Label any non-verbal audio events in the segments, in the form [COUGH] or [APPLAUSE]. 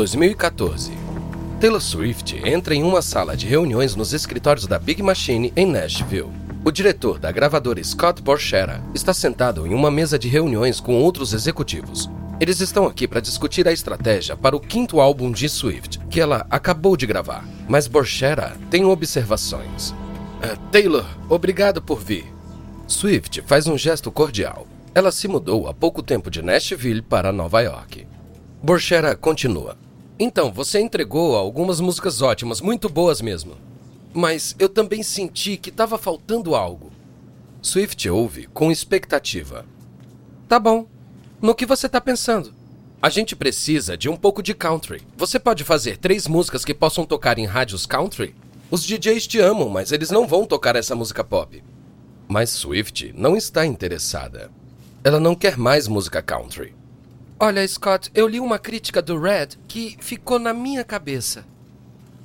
2014. Taylor Swift entra em uma sala de reuniões nos escritórios da Big Machine em Nashville. O diretor da gravadora Scott Borchera está sentado em uma mesa de reuniões com outros executivos. Eles estão aqui para discutir a estratégia para o quinto álbum de Swift, que ela acabou de gravar. Mas Borchera tem observações. Uh, Taylor, obrigado por vir. Swift faz um gesto cordial. Ela se mudou há pouco tempo de Nashville para Nova York. Borchera continua. Então, você entregou algumas músicas ótimas, muito boas mesmo. Mas eu também senti que estava faltando algo. Swift ouve com expectativa. Tá bom. No que você tá pensando? A gente precisa de um pouco de country. Você pode fazer três músicas que possam tocar em rádios country? Os DJs te amam, mas eles não vão tocar essa música pop. Mas Swift não está interessada. Ela não quer mais música country. Olha, Scott, eu li uma crítica do Red que ficou na minha cabeça.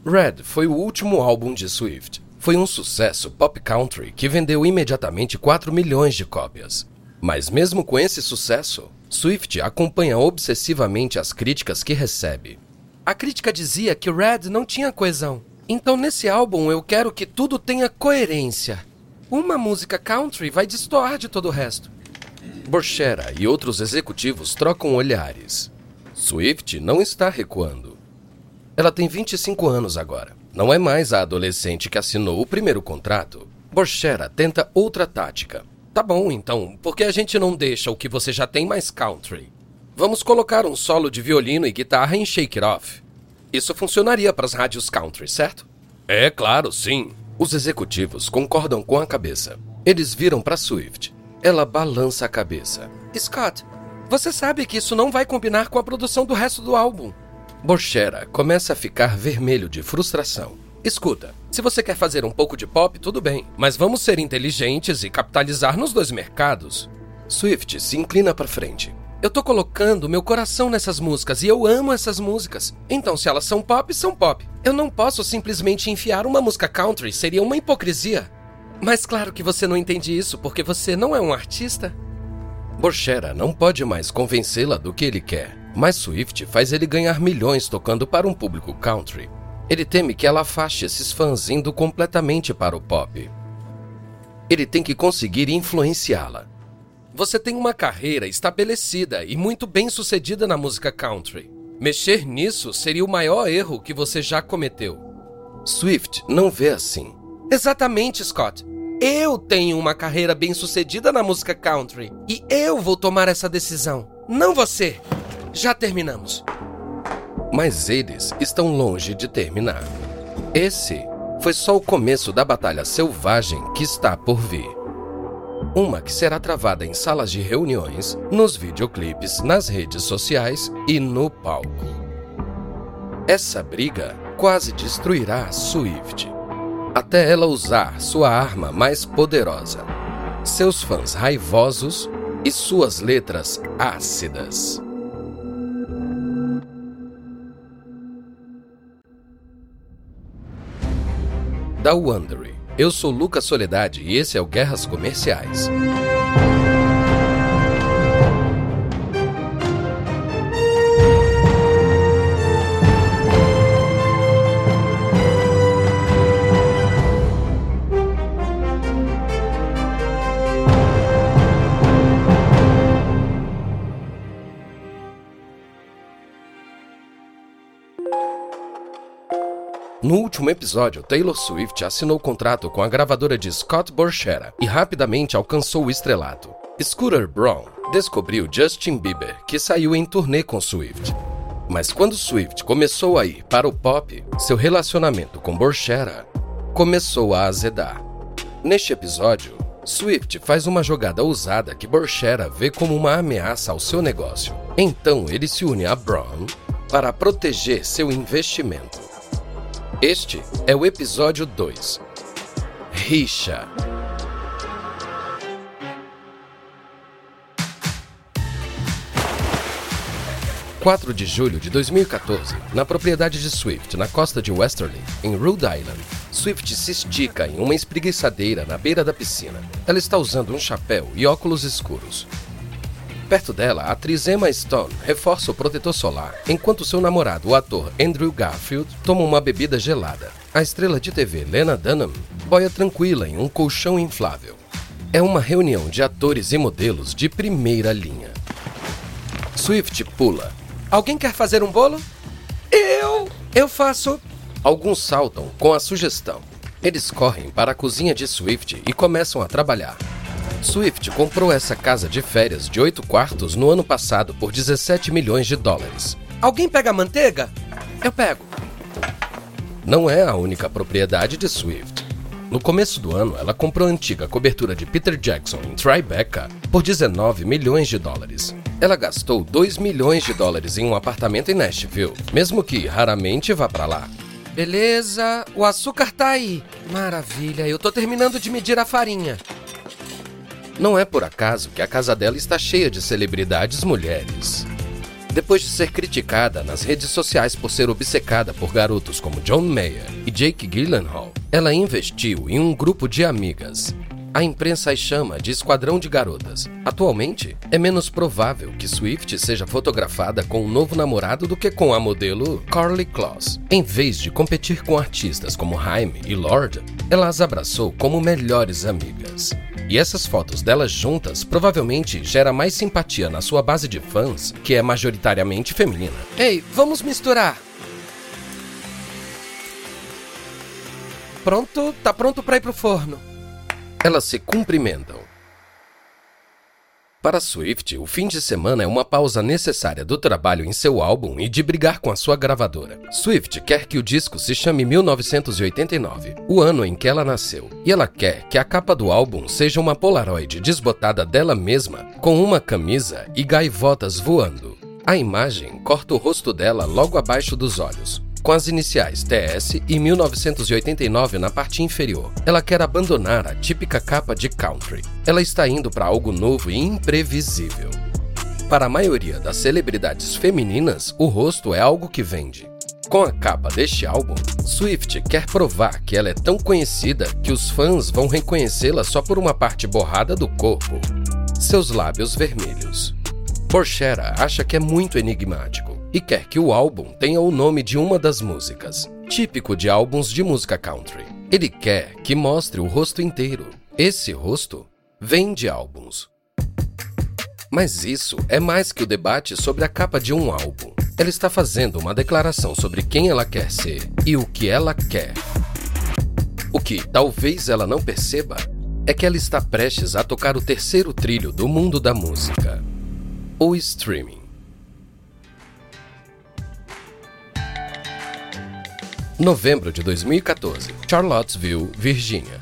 Red foi o último álbum de Swift. Foi um sucesso pop country que vendeu imediatamente 4 milhões de cópias. Mas mesmo com esse sucesso, Swift acompanha obsessivamente as críticas que recebe. A crítica dizia que Red não tinha coesão. Então nesse álbum eu quero que tudo tenha coerência. Uma música country vai destoar de todo o resto. Borchera e outros executivos trocam olhares. Swift não está recuando. Ela tem 25 anos agora. Não é mais a adolescente que assinou o primeiro contrato. Borchera tenta outra tática. Tá bom, então, por que a gente não deixa o que você já tem mais country? Vamos colocar um solo de violino e guitarra em Shake It Off. Isso funcionaria para as rádios country, certo? É claro, sim. Os executivos concordam com a cabeça. Eles viram para Swift. Ela balança a cabeça. Scott, você sabe que isso não vai combinar com a produção do resto do álbum. Borchera começa a ficar vermelho de frustração. Escuta, se você quer fazer um pouco de pop, tudo bem, mas vamos ser inteligentes e capitalizar nos dois mercados. Swift se inclina para frente. Eu tô colocando meu coração nessas músicas e eu amo essas músicas. Então, se elas são pop, são pop. Eu não posso simplesmente enfiar uma música country, seria uma hipocrisia. Mas claro que você não entende isso porque você não é um artista. Borchera não pode mais convencê-la do que ele quer. Mas Swift faz ele ganhar milhões tocando para um público country. Ele teme que ela afaste esses fãs indo completamente para o pop. Ele tem que conseguir influenciá-la. Você tem uma carreira estabelecida e muito bem sucedida na música country. Mexer nisso seria o maior erro que você já cometeu. Swift não vê assim. Exatamente, Scott. Eu tenho uma carreira bem sucedida na música country e eu vou tomar essa decisão, não você. Já terminamos. Mas eles estão longe de terminar. Esse foi só o começo da batalha selvagem que está por vir. Uma que será travada em salas de reuniões, nos videoclipes, nas redes sociais e no palco. Essa briga quase destruirá a Swift, até ela usar sua arma mais poderosa, seus fãs raivosos e suas letras ácidas. da Wondery. Eu sou Lucas Soledade e esse é o Guerras Comerciais. Último episódio, Taylor Swift assinou contrato com a gravadora de Scott Borchera e rapidamente alcançou o estrelato. Scooter Braun descobriu Justin Bieber, que saiu em turnê com Swift. Mas quando Swift começou a ir para o pop, seu relacionamento com Borchera começou a azedar. Neste episódio, Swift faz uma jogada ousada que Borchera vê como uma ameaça ao seu negócio. Então ele se une a Braun para proteger seu investimento. Este é o episódio 2. Richa. Quatro de julho de 2014, na propriedade de Swift, na costa de Westerly, em Rhode Island, Swift se estica em uma espreguiçadeira na beira da piscina. Ela está usando um chapéu e óculos escuros. Perto dela, a atriz Emma Stone reforça o protetor solar, enquanto seu namorado, o ator Andrew Garfield, toma uma bebida gelada. A estrela de TV Lena Dunham boia tranquila em um colchão inflável. É uma reunião de atores e modelos de primeira linha. Swift pula. Alguém quer fazer um bolo? Eu! Eu faço! Alguns saltam com a sugestão. Eles correm para a cozinha de Swift e começam a trabalhar. Swift comprou essa casa de férias de 8 quartos no ano passado por 17 milhões de dólares. Alguém pega manteiga? Eu pego. Não é a única propriedade de Swift. No começo do ano, ela comprou a antiga cobertura de Peter Jackson em Tribeca por 19 milhões de dólares. Ela gastou 2 milhões de dólares em um apartamento em Nashville, mesmo que raramente vá para lá. Beleza, o açúcar tá aí. Maravilha, eu tô terminando de medir a farinha. Não é por acaso que a casa dela está cheia de celebridades mulheres. Depois de ser criticada nas redes sociais por ser obcecada por garotos como John Mayer e Jake Gyllenhaal, ela investiu em um grupo de amigas. A imprensa as chama de esquadrão de garotas. Atualmente, é menos provável que Swift seja fotografada com um novo namorado do que com a modelo Carly Kloss. Em vez de competir com artistas como Haim e Lord, ela as abraçou como melhores amigas. E essas fotos delas juntas provavelmente gera mais simpatia na sua base de fãs, que é majoritariamente feminina. Ei, vamos misturar. Pronto, tá pronto para ir pro forno. Elas se cumprimentam. Para Swift, o fim de semana é uma pausa necessária do trabalho em seu álbum e de brigar com a sua gravadora. Swift quer que o disco se chame 1989, o ano em que ela nasceu, e ela quer que a capa do álbum seja uma Polaroid desbotada dela mesma, com uma camisa e gaivotas voando. A imagem corta o rosto dela logo abaixo dos olhos, com as iniciais TS e 1989 na parte inferior. Ela quer abandonar a típica capa de country. Ela está indo para algo novo e imprevisível. Para a maioria das celebridades femininas, o rosto é algo que vende. Com a capa deste álbum, Swift quer provar que ela é tão conhecida que os fãs vão reconhecê-la só por uma parte borrada do corpo. Seus lábios vermelhos. Porchera acha que é muito enigmático e quer que o álbum tenha o nome de uma das músicas, típico de álbuns de música country. Ele quer que mostre o rosto inteiro. Esse rosto vem de álbuns. Mas isso é mais que o debate sobre a capa de um álbum. Ela está fazendo uma declaração sobre quem ela quer ser e o que ela quer. O que talvez ela não perceba é que ela está prestes a tocar o terceiro trilho do mundo da música: o streaming. Novembro de 2014, Charlottesville, Virgínia.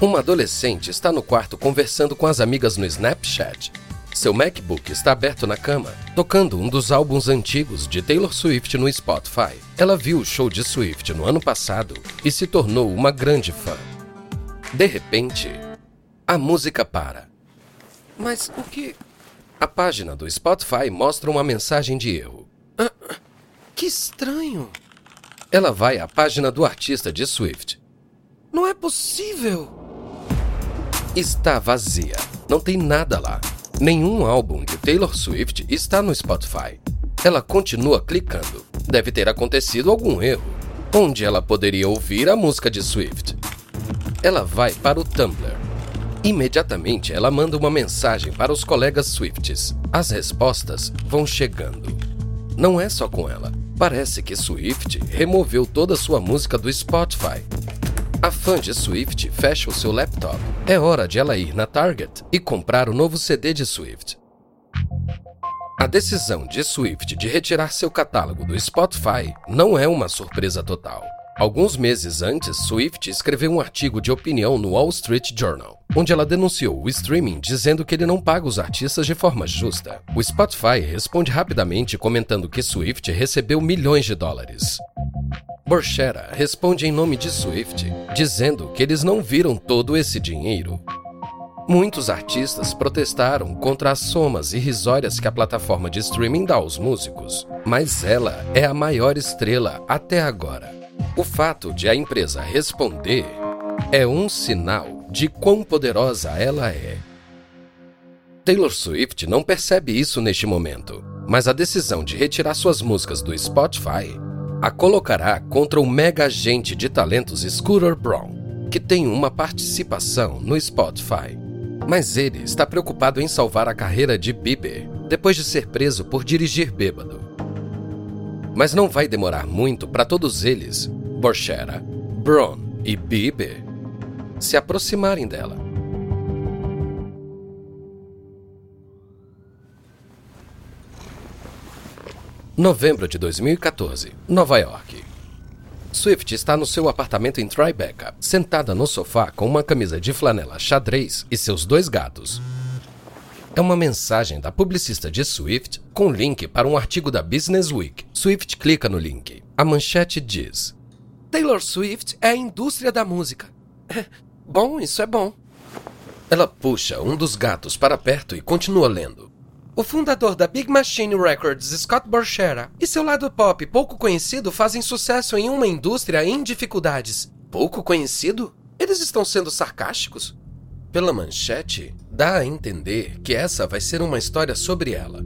Uma adolescente está no quarto conversando com as amigas no Snapchat. Seu MacBook está aberto na cama, tocando um dos álbuns antigos de Taylor Swift no Spotify. Ela viu o show de Swift no ano passado e se tornou uma grande fã. De repente, a música para. Mas o que. A página do Spotify mostra uma mensagem de erro. Ah, que estranho! Ela vai à página do artista de Swift. Não é possível! Está vazia. Não tem nada lá. Nenhum álbum de Taylor Swift está no Spotify. Ela continua clicando. Deve ter acontecido algum erro. Onde ela poderia ouvir a música de Swift? Ela vai para o Tumblr. Imediatamente ela manda uma mensagem para os colegas Swifts. As respostas vão chegando. Não é só com ela. Parece que Swift removeu toda sua música do Spotify. A fã de Swift fecha o seu laptop. É hora de ela ir na Target e comprar o novo CD de Swift. A decisão de Swift de retirar seu catálogo do Spotify não é uma surpresa total. Alguns meses antes, Swift escreveu um artigo de opinião no Wall Street Journal, onde ela denunciou o streaming dizendo que ele não paga os artistas de forma justa. O Spotify responde rapidamente comentando que Swift recebeu milhões de dólares. Borchera responde em nome de Swift, dizendo que eles não viram todo esse dinheiro. Muitos artistas protestaram contra as somas irrisórias que a plataforma de streaming dá aos músicos, mas ela é a maior estrela até agora. O fato de a empresa responder é um sinal de quão poderosa ela é. Taylor Swift não percebe isso neste momento, mas a decisão de retirar suas músicas do Spotify a colocará contra o mega agente de talentos Scooter Braun, que tem uma participação no Spotify. Mas ele está preocupado em salvar a carreira de Bieber depois de ser preso por dirigir bêbado. Mas não vai demorar muito para todos eles, Borchera, Braun e Bieber, se aproximarem dela. Novembro de 2014, Nova York. Swift está no seu apartamento em Tribeca, sentada no sofá com uma camisa de flanela xadrez e seus dois gatos. É uma mensagem da publicista de Swift com link para um artigo da Business Week. Swift clica no link. A manchete diz: Taylor Swift é a indústria da música. [LAUGHS] bom, isso é bom. Ela puxa um dos gatos para perto e continua lendo. O fundador da Big Machine Records, Scott Borchera, e seu lado pop pouco conhecido fazem sucesso em uma indústria em dificuldades. Pouco conhecido? Eles estão sendo sarcásticos? Pela manchete, dá a entender que essa vai ser uma história sobre ela.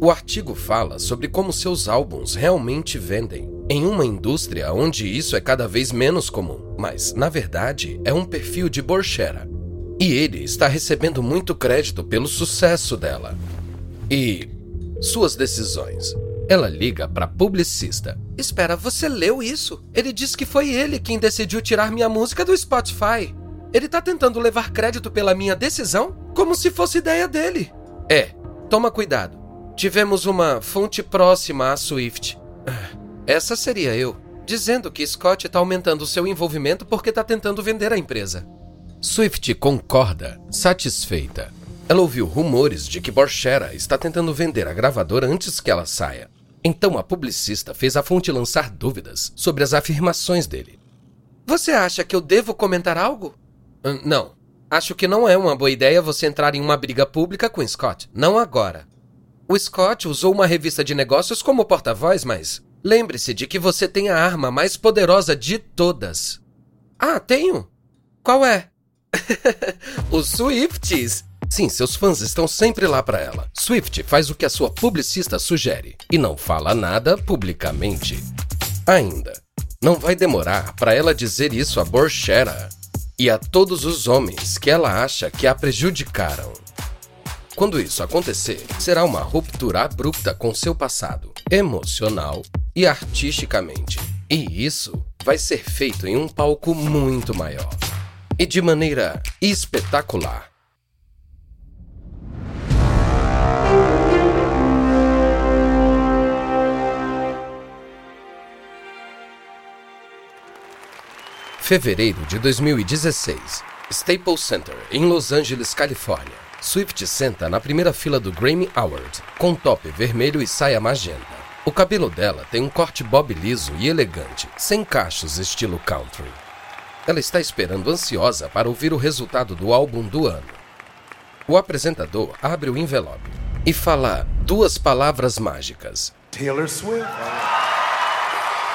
O artigo fala sobre como seus álbuns realmente vendem, em uma indústria onde isso é cada vez menos comum, mas, na verdade, é um perfil de Borchera. E ele está recebendo muito crédito pelo sucesso dela e suas decisões. Ela liga para publicista. Espera, você leu isso? Ele disse que foi ele quem decidiu tirar minha música do Spotify. Ele tá tentando levar crédito pela minha decisão como se fosse ideia dele. É, toma cuidado. Tivemos uma fonte próxima a Swift. Essa seria eu, dizendo que Scott está aumentando seu envolvimento porque está tentando vender a empresa. Swift concorda, satisfeita. Ela ouviu rumores de que Borchera está tentando vender a gravadora antes que ela saia. Então a publicista fez a fonte lançar dúvidas sobre as afirmações dele. Você acha que eu devo comentar algo? Uh, não. Acho que não é uma boa ideia você entrar em uma briga pública com Scott. Não agora. O Scott usou uma revista de negócios como porta-voz, mas lembre-se de que você tem a arma mais poderosa de todas. Ah, tenho? Qual é? [LAUGHS] Os Swifties! Sim, seus fãs estão sempre lá para ela. Swift faz o que a sua publicista sugere e não fala nada publicamente. Ainda, não vai demorar para ela dizer isso a Borchera e a todos os homens que ela acha que a prejudicaram. Quando isso acontecer, será uma ruptura abrupta com seu passado, emocional e artisticamente. E isso vai ser feito em um palco muito maior e de maneira espetacular. Fevereiro de 2016. Staples Center, em Los Angeles, Califórnia. Swift senta na primeira fila do Grammy Award, com top vermelho e saia magenta. O cabelo dela tem um corte bob liso e elegante, sem cachos estilo country. Ela está esperando ansiosa para ouvir o resultado do álbum do ano. O apresentador abre o envelope e fala duas palavras mágicas. Taylor Swift.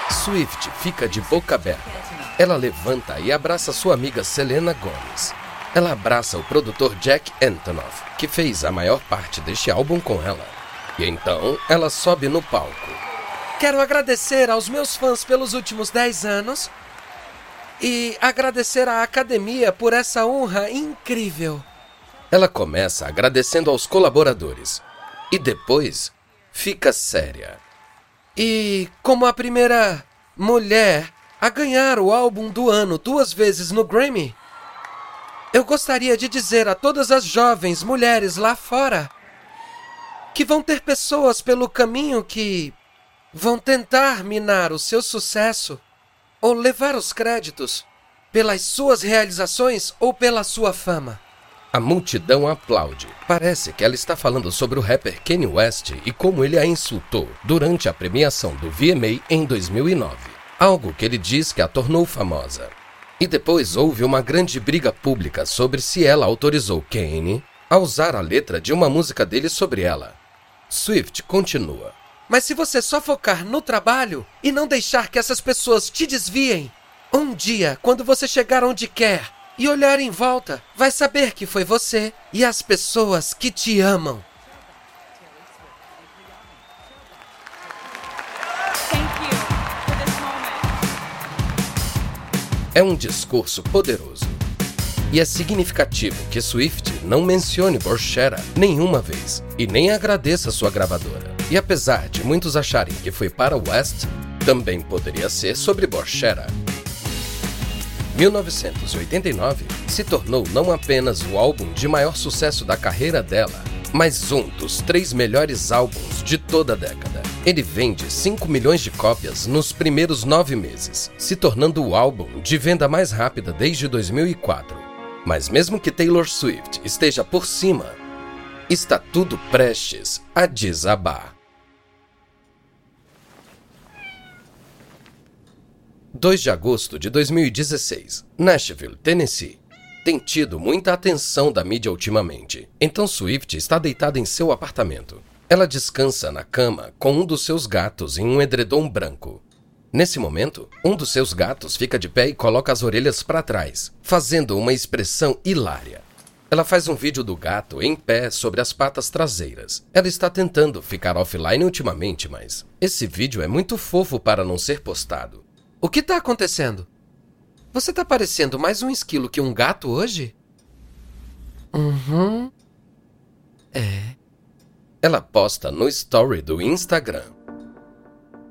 Swift fica de boca aberta. Ela levanta e abraça sua amiga Selena Gomez. Ela abraça o produtor Jack Antonoff, que fez a maior parte deste álbum com ela. E então ela sobe no palco. Quero agradecer aos meus fãs pelos últimos 10 anos e agradecer à academia por essa honra incrível. Ela começa agradecendo aos colaboradores e depois fica séria. E como a primeira mulher a ganhar o álbum do ano duas vezes no Grammy. Eu gostaria de dizer a todas as jovens mulheres lá fora que vão ter pessoas pelo caminho que vão tentar minar o seu sucesso ou levar os créditos pelas suas realizações ou pela sua fama. A multidão aplaude. Parece que ela está falando sobre o rapper Kanye West e como ele a insultou durante a premiação do VMA em 2009 algo que ele diz que a tornou famosa. E depois houve uma grande briga pública sobre se ela autorizou Kane a usar a letra de uma música dele sobre ela. Swift continua. Mas se você só focar no trabalho e não deixar que essas pessoas te desviem, um dia, quando você chegar onde quer, e olhar em volta, vai saber que foi você e as pessoas que te amam. É um discurso poderoso. E é significativo que Swift não mencione Borchera nenhuma vez e nem agradeça sua gravadora. E apesar de muitos acharem que foi para West, também poderia ser sobre Borchera. 1989 se tornou não apenas o álbum de maior sucesso da carreira dela, mas um dos três melhores álbuns de toda a década. Ele vende 5 milhões de cópias nos primeiros nove meses, se tornando o álbum de venda mais rápida desde 2004. Mas mesmo que Taylor Swift esteja por cima, está tudo prestes a desabar. 2 de agosto de 2016, Nashville, Tennessee. Tem tido muita atenção da mídia ultimamente, então Swift está deitada em seu apartamento. Ela descansa na cama com um dos seus gatos em um edredom branco. Nesse momento, um dos seus gatos fica de pé e coloca as orelhas para trás, fazendo uma expressão hilária. Ela faz um vídeo do gato em pé sobre as patas traseiras. Ela está tentando ficar offline ultimamente, mas esse vídeo é muito fofo para não ser postado. O que está acontecendo? Você está parecendo mais um esquilo que um gato hoje? Uhum. É. Ela posta no story do Instagram.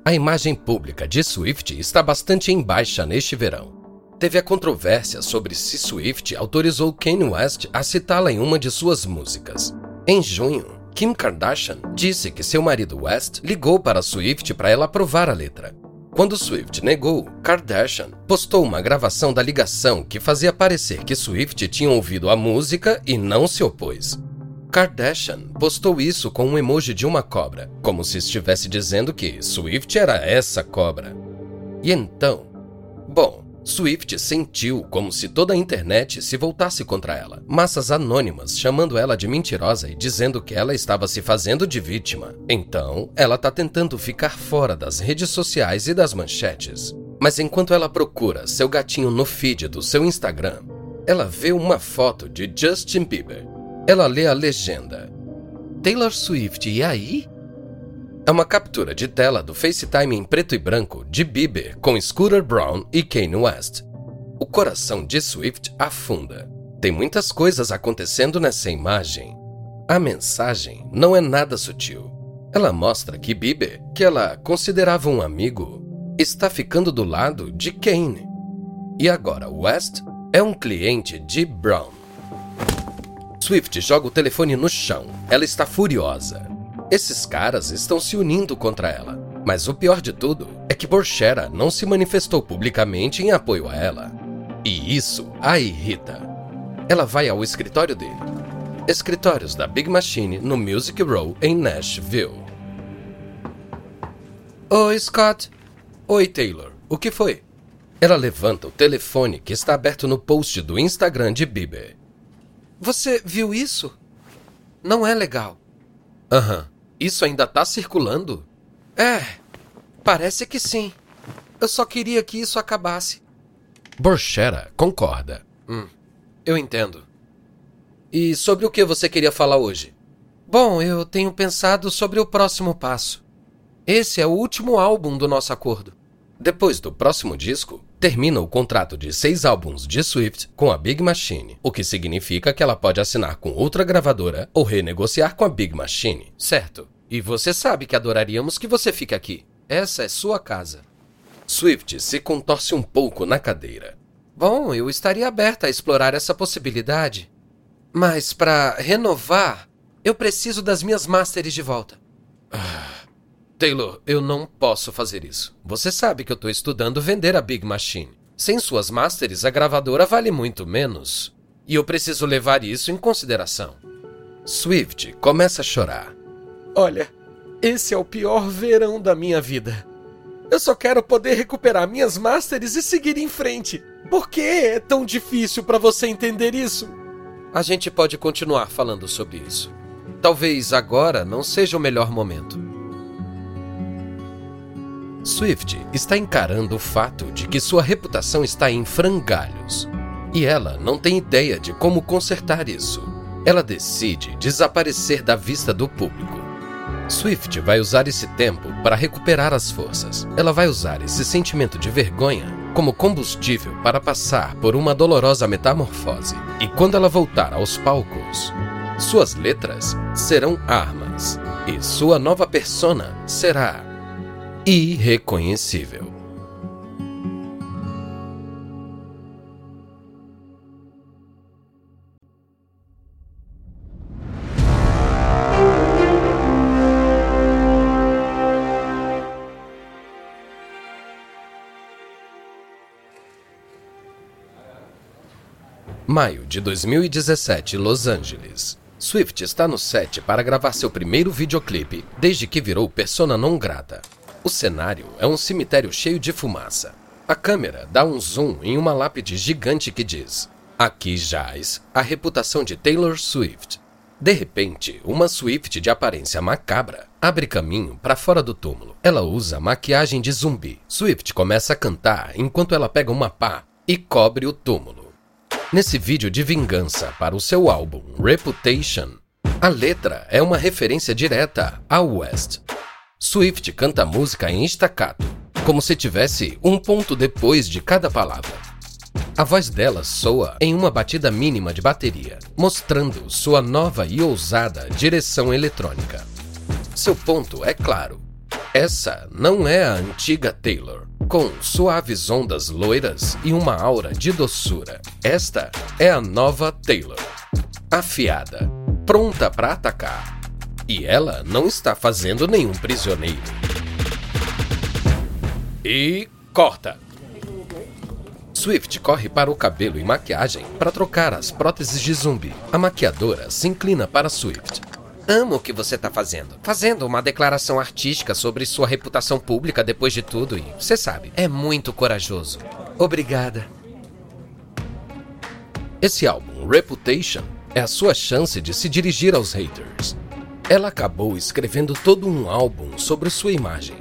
A imagem pública de Swift está bastante em baixa neste verão. Teve a controvérsia sobre se Swift autorizou Kanye West a citá-la em uma de suas músicas. Em junho, Kim Kardashian disse que seu marido West ligou para Swift para ela aprovar a letra. Quando Swift negou, Kardashian postou uma gravação da ligação que fazia parecer que Swift tinha ouvido a música e não se opôs. Kardashian postou isso com um emoji de uma cobra, como se estivesse dizendo que Swift era essa cobra. E então, bom, Swift sentiu como se toda a internet se voltasse contra ela. Massas anônimas chamando ela de mentirosa e dizendo que ela estava se fazendo de vítima. Então, ela está tentando ficar fora das redes sociais e das manchetes. Mas enquanto ela procura seu gatinho no feed do seu Instagram, ela vê uma foto de Justin Bieber. Ela lê a legenda: Taylor Swift, e aí? É uma captura de tela do FaceTime em preto e branco de Bieber com Scooter Brown e Kanye West. O coração de Swift afunda. Tem muitas coisas acontecendo nessa imagem. A mensagem não é nada sutil. Ela mostra que Bieber, que ela considerava um amigo, está ficando do lado de Kane. E agora West é um cliente de Brown. Swift joga o telefone no chão. Ela está furiosa. Esses caras estão se unindo contra ela. Mas o pior de tudo é que Borchera não se manifestou publicamente em apoio a ela. E isso a irrita. Ela vai ao escritório dele. Escritórios da Big Machine no Music Row em Nashville. Oi, Scott. Oi, Taylor. O que foi? Ela levanta o telefone que está aberto no post do Instagram de Bieber. Você viu isso? Não é legal. Aham. Isso ainda tá circulando? É, parece que sim. Eu só queria que isso acabasse. Borchera concorda. Hum, eu entendo. E sobre o que você queria falar hoje? Bom, eu tenho pensado sobre o próximo passo. Esse é o último álbum do nosso acordo. Depois do próximo disco, termina o contrato de seis álbuns de Swift com a Big Machine, o que significa que ela pode assinar com outra gravadora ou renegociar com a Big Machine. Certo. E você sabe que adoraríamos que você fique aqui. Essa é sua casa. Swift se contorce um pouco na cadeira. Bom, eu estaria aberta a explorar essa possibilidade. Mas para renovar, eu preciso das minhas masters de volta. Ah. Taylor, eu não posso fazer isso. Você sabe que eu estou estudando vender a Big Machine. Sem suas masters, a gravadora vale muito menos. E eu preciso levar isso em consideração. Swift começa a chorar. Olha, esse é o pior verão da minha vida. Eu só quero poder recuperar minhas masters e seguir em frente. Por que é tão difícil para você entender isso? A gente pode continuar falando sobre isso. Talvez agora não seja o melhor momento. Swift está encarando o fato de que sua reputação está em frangalhos. E ela não tem ideia de como consertar isso. Ela decide desaparecer da vista do público. Swift vai usar esse tempo para recuperar as forças. Ela vai usar esse sentimento de vergonha como combustível para passar por uma dolorosa metamorfose. E quando ela voltar aos palcos, suas letras serão armas e sua nova persona será irreconhecível. Maio de 2017, Los Angeles. Swift está no set para gravar seu primeiro videoclipe desde que virou persona non grata. O cenário é um cemitério cheio de fumaça. A câmera dá um zoom em uma lápide gigante que diz: Aqui jaz a reputação de Taylor Swift. De repente, uma Swift de aparência macabra abre caminho para fora do túmulo. Ela usa maquiagem de zumbi. Swift começa a cantar enquanto ela pega uma pá e cobre o túmulo. Nesse vídeo de vingança para o seu álbum Reputation, a letra é uma referência direta ao West. Swift canta a música em staccato, como se tivesse um ponto depois de cada palavra. A voz dela soa em uma batida mínima de bateria, mostrando sua nova e ousada direção eletrônica. Seu ponto é claro. Essa não é a antiga Taylor com suaves ondas loiras e uma aura de doçura. Esta é a nova Taylor, afiada, pronta para atacar. E ela não está fazendo nenhum prisioneiro. E corta. Swift corre para o cabelo e maquiagem para trocar as próteses de zumbi. A maquiadora se inclina para Swift. Amo o que você está fazendo. Fazendo uma declaração artística sobre sua reputação pública depois de tudo, e você sabe, é muito corajoso. Obrigada. Esse álbum, Reputation, é a sua chance de se dirigir aos haters. Ela acabou escrevendo todo um álbum sobre sua imagem.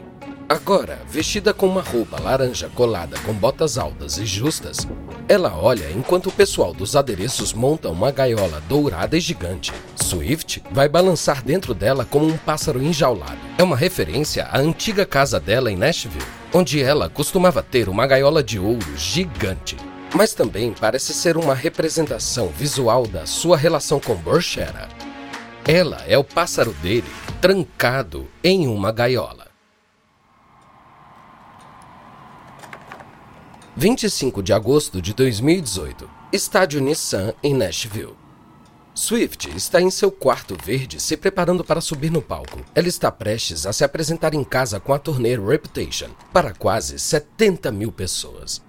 Agora, vestida com uma roupa laranja colada com botas altas e justas, ela olha enquanto o pessoal dos adereços monta uma gaiola dourada e gigante. Swift vai balançar dentro dela como um pássaro enjaulado. É uma referência à antiga casa dela em Nashville, onde ela costumava ter uma gaiola de ouro gigante. Mas também parece ser uma representação visual da sua relação com Borchera. Ela é o pássaro dele, trancado em uma gaiola. 25 de agosto de 2018, Estádio Nissan em Nashville. Swift está em seu quarto verde se preparando para subir no palco. Ela está prestes a se apresentar em casa com a turnê Reputation para quase 70 mil pessoas.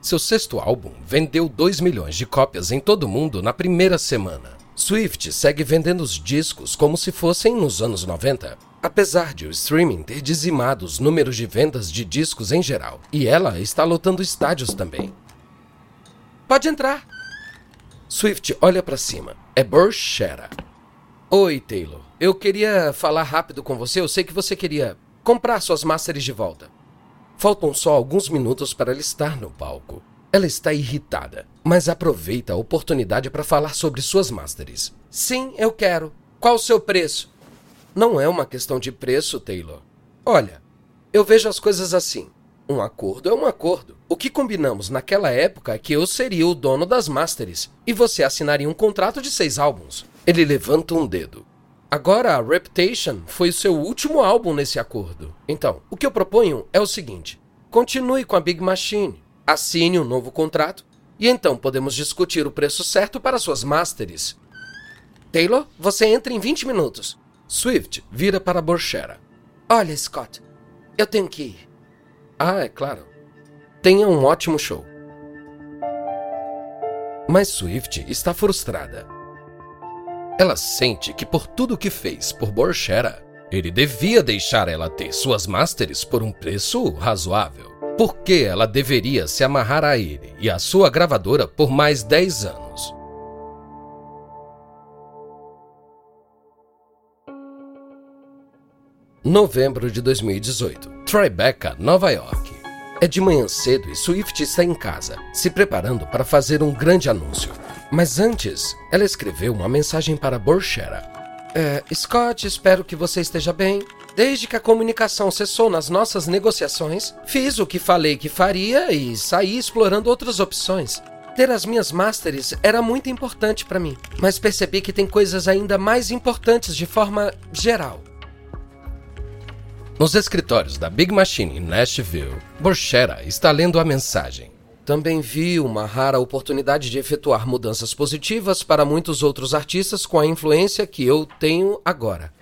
Seu sexto álbum vendeu 2 milhões de cópias em todo o mundo na primeira semana. Swift segue vendendo os discos como se fossem nos anos 90, apesar de o streaming ter dizimado os números de vendas de discos em geral. E ela está lotando estádios também. Pode entrar. Swift olha para cima. É Borchera. Oi, Taylor. Eu queria falar rápido com você. Eu sei que você queria comprar suas masters de volta. Faltam só alguns minutos para ela estar no palco. Ela está irritada, mas aproveita a oportunidade para falar sobre suas masters. Sim, eu quero. Qual o seu preço? Não é uma questão de preço, Taylor. Olha, eu vejo as coisas assim. Um acordo é um acordo. O que combinamos naquela época é que eu seria o dono das masters e você assinaria um contrato de seis álbuns. Ele levanta um dedo. Agora, a Reputation foi o seu último álbum nesse acordo. Então, o que eu proponho é o seguinte: continue com a Big Machine. Assine um novo contrato e então podemos discutir o preço certo para suas masters. Taylor, você entra em 20 minutos. Swift vira para Borchera. Olha, Scott, eu tenho que ir. Ah, é claro. Tenha um ótimo show. Mas Swift está frustrada. Ela sente que por tudo que fez por Borchera, ele devia deixar ela ter suas masters por um preço razoável. Por que ela deveria se amarrar a ele e a sua gravadora por mais 10 anos? Novembro de 2018. Tribeca, Nova York. É de manhã cedo e Swift está em casa, se preparando para fazer um grande anúncio. Mas antes, ela escreveu uma mensagem para Borchera. É, Scott, espero que você esteja bem. Desde que a comunicação cessou nas nossas negociações, fiz o que falei que faria e saí explorando outras opções. Ter as minhas masters era muito importante para mim, mas percebi que tem coisas ainda mais importantes de forma geral. Nos escritórios da Big Machine em Nashville, Borchera está lendo a mensagem. Também vi uma rara oportunidade de efetuar mudanças positivas para muitos outros artistas com a influência que eu tenho agora.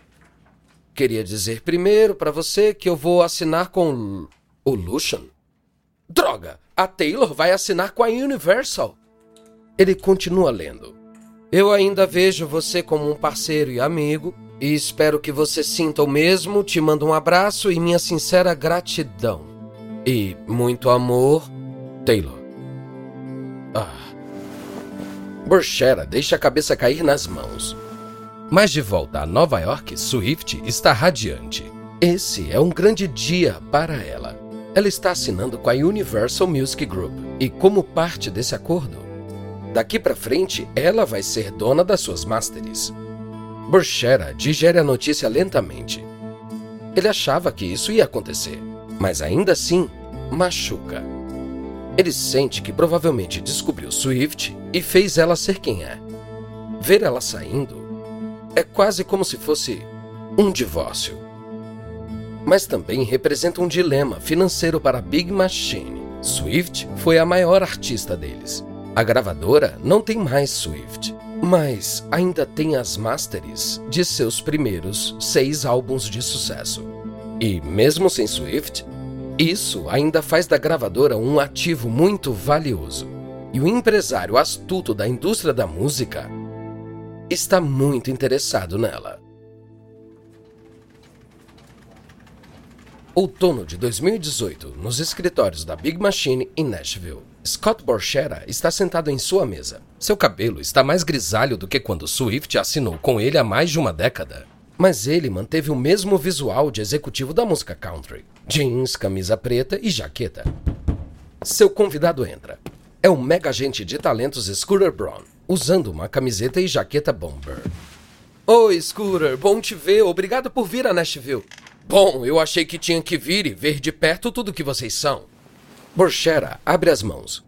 Queria dizer primeiro para você que eu vou assinar com o Lucian. Droga! A Taylor vai assinar com a Universal. Ele continua lendo. Eu ainda vejo você como um parceiro e amigo, e espero que você sinta o mesmo. Te mando um abraço e minha sincera gratidão. E muito amor, Taylor. Ah. Borchera deixa a cabeça cair nas mãos. Mas de volta a Nova York, Swift está radiante. Esse é um grande dia para ela. Ela está assinando com a Universal Music Group e, como parte desse acordo, daqui para frente ela vai ser dona das suas masters. Borchera digere a notícia lentamente. Ele achava que isso ia acontecer, mas ainda assim machuca. Ele sente que provavelmente descobriu Swift e fez ela ser quem é. Ver ela saindo é quase como se fosse um divórcio mas também representa um dilema financeiro para a Big Machine. Swift foi a maior artista deles. A gravadora não tem mais Swift, mas ainda tem as masters de seus primeiros seis álbuns de sucesso. E mesmo sem Swift, isso ainda faz da gravadora um ativo muito valioso. E o empresário astuto da indústria da música está muito interessado nela. Outono de 2018, nos escritórios da Big Machine em Nashville. Scott Borchera está sentado em sua mesa. Seu cabelo está mais grisalho do que quando Swift assinou com ele há mais de uma década. Mas ele manteve o mesmo visual de executivo da música country: jeans, camisa preta e jaqueta. Seu convidado entra. É o mega agente de talentos Scooter Braun, usando uma camiseta e jaqueta bomber. Oi, Scooter, bom te ver. Obrigado por vir a Nashville. Bom, eu achei que tinha que vir e ver de perto tudo que vocês são. Borchera abre as mãos.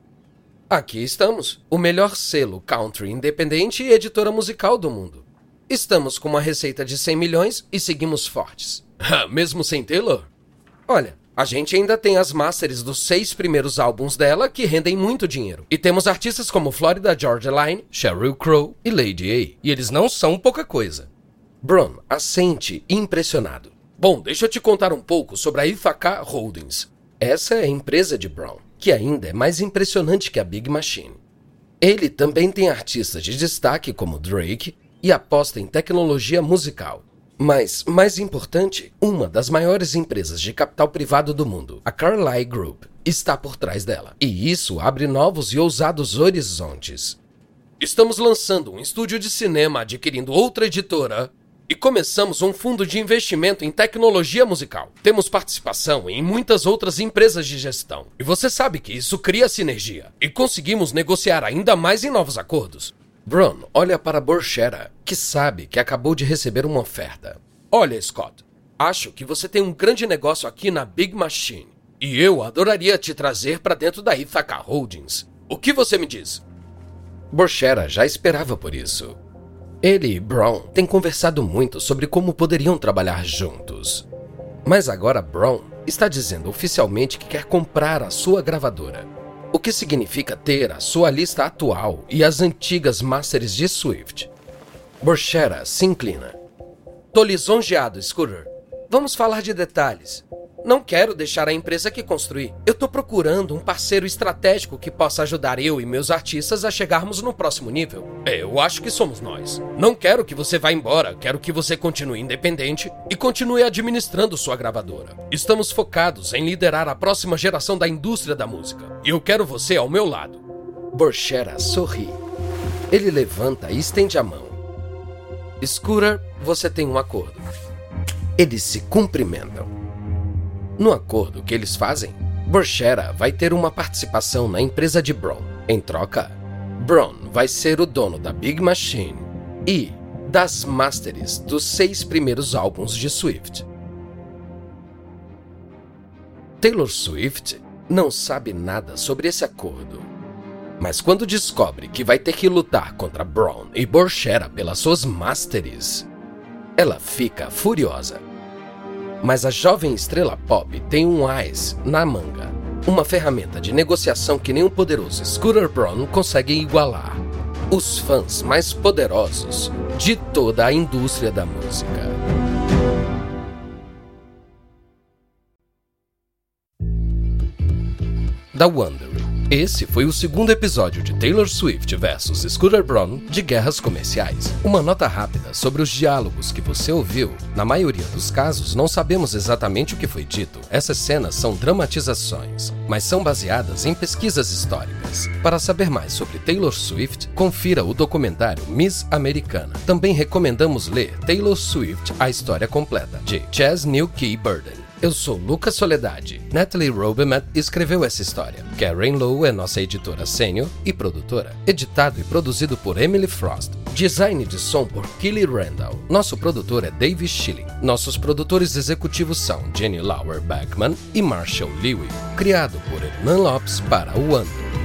Aqui estamos, o melhor selo country independente e editora musical do mundo. Estamos com uma receita de 100 milhões e seguimos fortes. [LAUGHS] Mesmo sem Taylor? Olha, a gente ainda tem as masters dos seis primeiros álbuns dela que rendem muito dinheiro. E temos artistas como Florida Georgia Line, Sheryl Crow e Lady A. E eles não são pouca coisa. Bron assente impressionado. Bom, deixa eu te contar um pouco sobre a Ithaca Holdings. Essa é a empresa de Brown, que ainda é mais impressionante que a Big Machine. Ele também tem artistas de destaque como Drake e aposta em tecnologia musical. Mas, mais importante, uma das maiores empresas de capital privado do mundo, a Carlyle Group, está por trás dela. E isso abre novos e ousados horizontes. Estamos lançando um estúdio de cinema adquirindo outra editora e começamos um fundo de investimento em tecnologia musical. Temos participação em muitas outras empresas de gestão. E você sabe que isso cria sinergia. E conseguimos negociar ainda mais em novos acordos. Bron olha para Borchera, que sabe que acabou de receber uma oferta. Olha, Scott, acho que você tem um grande negócio aqui na Big Machine. E eu adoraria te trazer para dentro da Ithaca Holdings. O que você me diz? Borchera já esperava por isso. Ele e Brown têm conversado muito sobre como poderiam trabalhar juntos. Mas agora Brown está dizendo oficialmente que quer comprar a sua gravadora, o que significa ter a sua lista atual e as antigas masters de Swift. Borchera se inclina. Tô lisonjeado, Scooter. Vamos falar de detalhes. Não quero deixar a empresa que construí. Eu tô procurando um parceiro estratégico que possa ajudar eu e meus artistas a chegarmos no próximo nível. É, eu acho que somos nós. Não quero que você vá embora, quero que você continue independente e continue administrando sua gravadora. Estamos focados em liderar a próxima geração da indústria da música. E eu quero você ao meu lado. Borchera sorri. Ele levanta e estende a mão. Scooter, você tem um acordo. Eles se cumprimentam. No acordo que eles fazem, Borchera vai ter uma participação na empresa de Braun. Em troca, Braun vai ser o dono da Big Machine e das masters dos seis primeiros álbuns de Swift. Taylor Swift não sabe nada sobre esse acordo. Mas quando descobre que vai ter que lutar contra Braun e Borchera pelas suas masters, ela fica furiosa. Mas a jovem estrela pop tem um AIS na manga, uma ferramenta de negociação que o poderoso Scooter Braun consegue igualar. Os fãs mais poderosos de toda a indústria da música. Da Wonder esse foi o segundo episódio de Taylor Swift vs Scooter Braun de Guerras Comerciais. Uma nota rápida sobre os diálogos que você ouviu. Na maioria dos casos, não sabemos exatamente o que foi dito. Essas cenas são dramatizações, mas são baseadas em pesquisas históricas. Para saber mais sobre Taylor Swift, confira o documentário Miss Americana. Também recomendamos ler Taylor Swift: A História Completa, de Chas New Key Burden. Eu sou Lucas Soledade. Natalie Robemat escreveu essa história. Karen Lowe é nossa editora sênior e produtora. Editado e produzido por Emily Frost. Design de som por Kelly Randall. Nosso produtor é Dave Schilling. Nossos produtores executivos são Jenny Lauer Beckman e Marshall Lewy. Criado por Hernan Lopes para o Wonder.